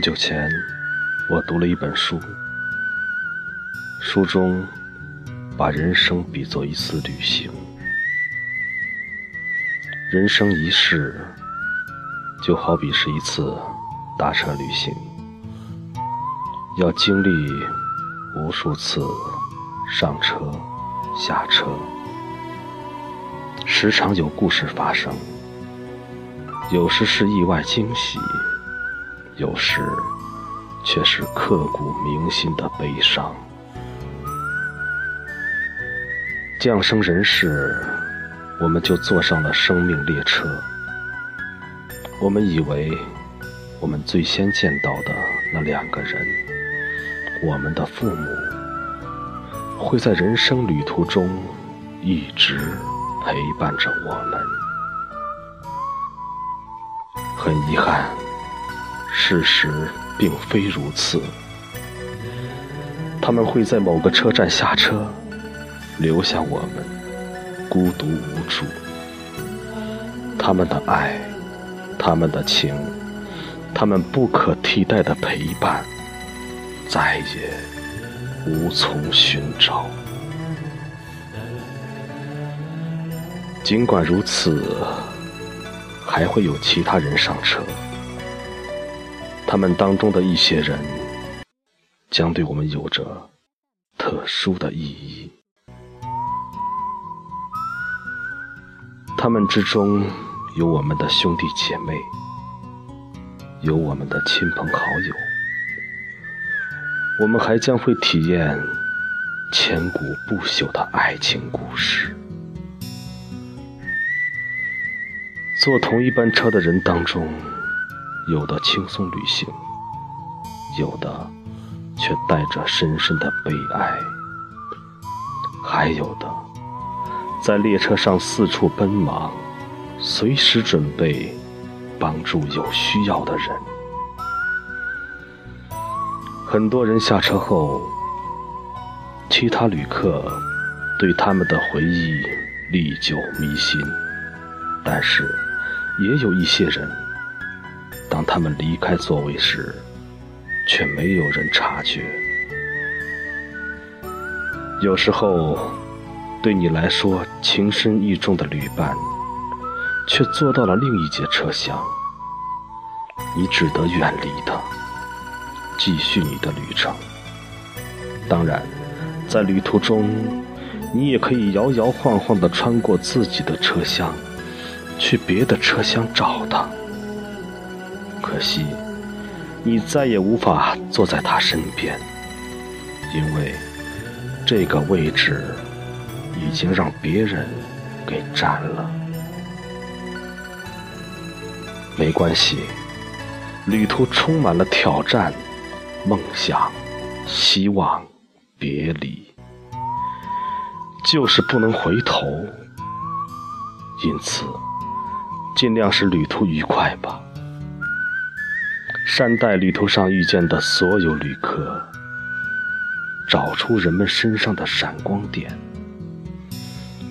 不久前，我读了一本书，书中把人生比作一次旅行。人生一世，就好比是一次搭车旅行，要经历无数次上车、下车，时常有故事发生，有时是意外惊喜。有时，却是刻骨铭心的悲伤。降生人世，我们就坐上了生命列车。我们以为，我们最先见到的那两个人，我们的父母，会在人生旅途中一直陪伴着我们。很遗憾。事实并非如此，他们会在某个车站下车，留下我们孤独无助。他们的爱，他们的情，他们不可替代的陪伴，再也无从寻找。尽管如此，还会有其他人上车。他们当中的一些人，将对我们有着特殊的意义。他们之中有我们的兄弟姐妹，有我们的亲朋好友。我们还将会体验千古不朽的爱情故事。坐同一班车的人当中。有的轻松旅行，有的却带着深深的悲哀，还有的在列车上四处奔忙，随时准备帮助有需要的人。很多人下车后，其他旅客对他们的回忆历久弥新，但是也有一些人。当他们离开座位时，却没有人察觉。有时候，对你来说情深意重的旅伴，却坐到了另一节车厢，你只得远离他，继续你的旅程。当然，在旅途中，你也可以摇摇晃晃地穿过自己的车厢，去别的车厢找他。可惜，你再也无法坐在他身边，因为这个位置已经让别人给占了。没关系，旅途充满了挑战、梦想、希望、别离，就是不能回头。因此，尽量使旅途愉快吧。善待旅途上遇见的所有旅客，找出人们身上的闪光点。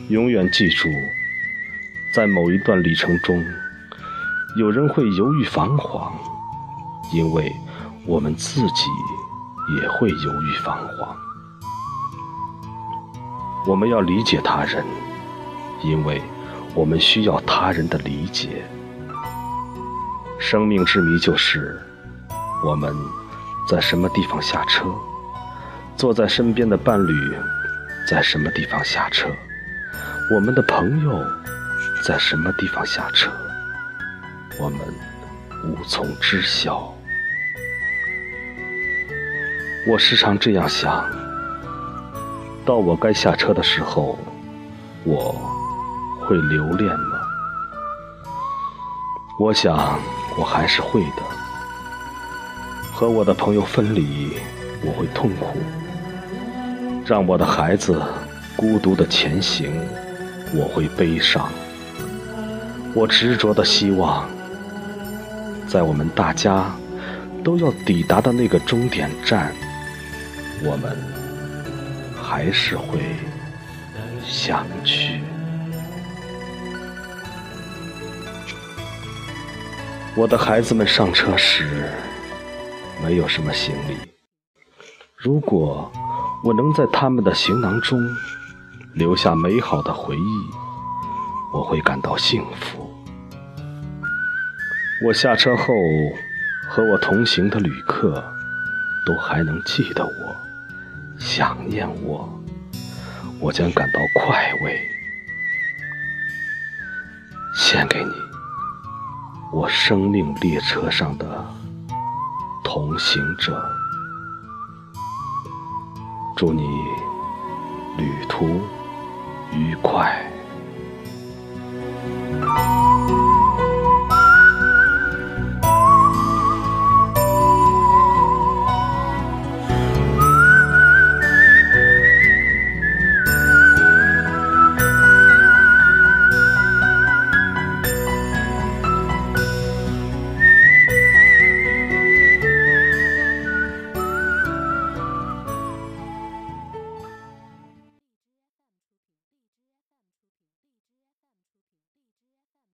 永远记住，在某一段旅程中，有人会犹豫彷徨，因为我们自己也会犹豫彷徨。我们要理解他人，因为我们需要他人的理解。生命之谜就是。我们在什么地方下车？坐在身边的伴侣在什么地方下车？我们的朋友在什么地方下车？我们无从知晓。我时常这样想：到我该下车的时候，我会留恋吗？我想，我还是会的。和我的朋友分离，我会痛苦；让我的孩子孤独的前行，我会悲伤。我执着的希望，在我们大家都要抵达的那个终点站，我们还是会相聚。我的孩子们上车时。没有什么行李。如果我能在他们的行囊中留下美好的回忆，我会感到幸福。我下车后，和我同行的旅客都还能记得我，想念我，我将感到快慰。献给你，我生命列车上的同行者。祝你旅途愉快。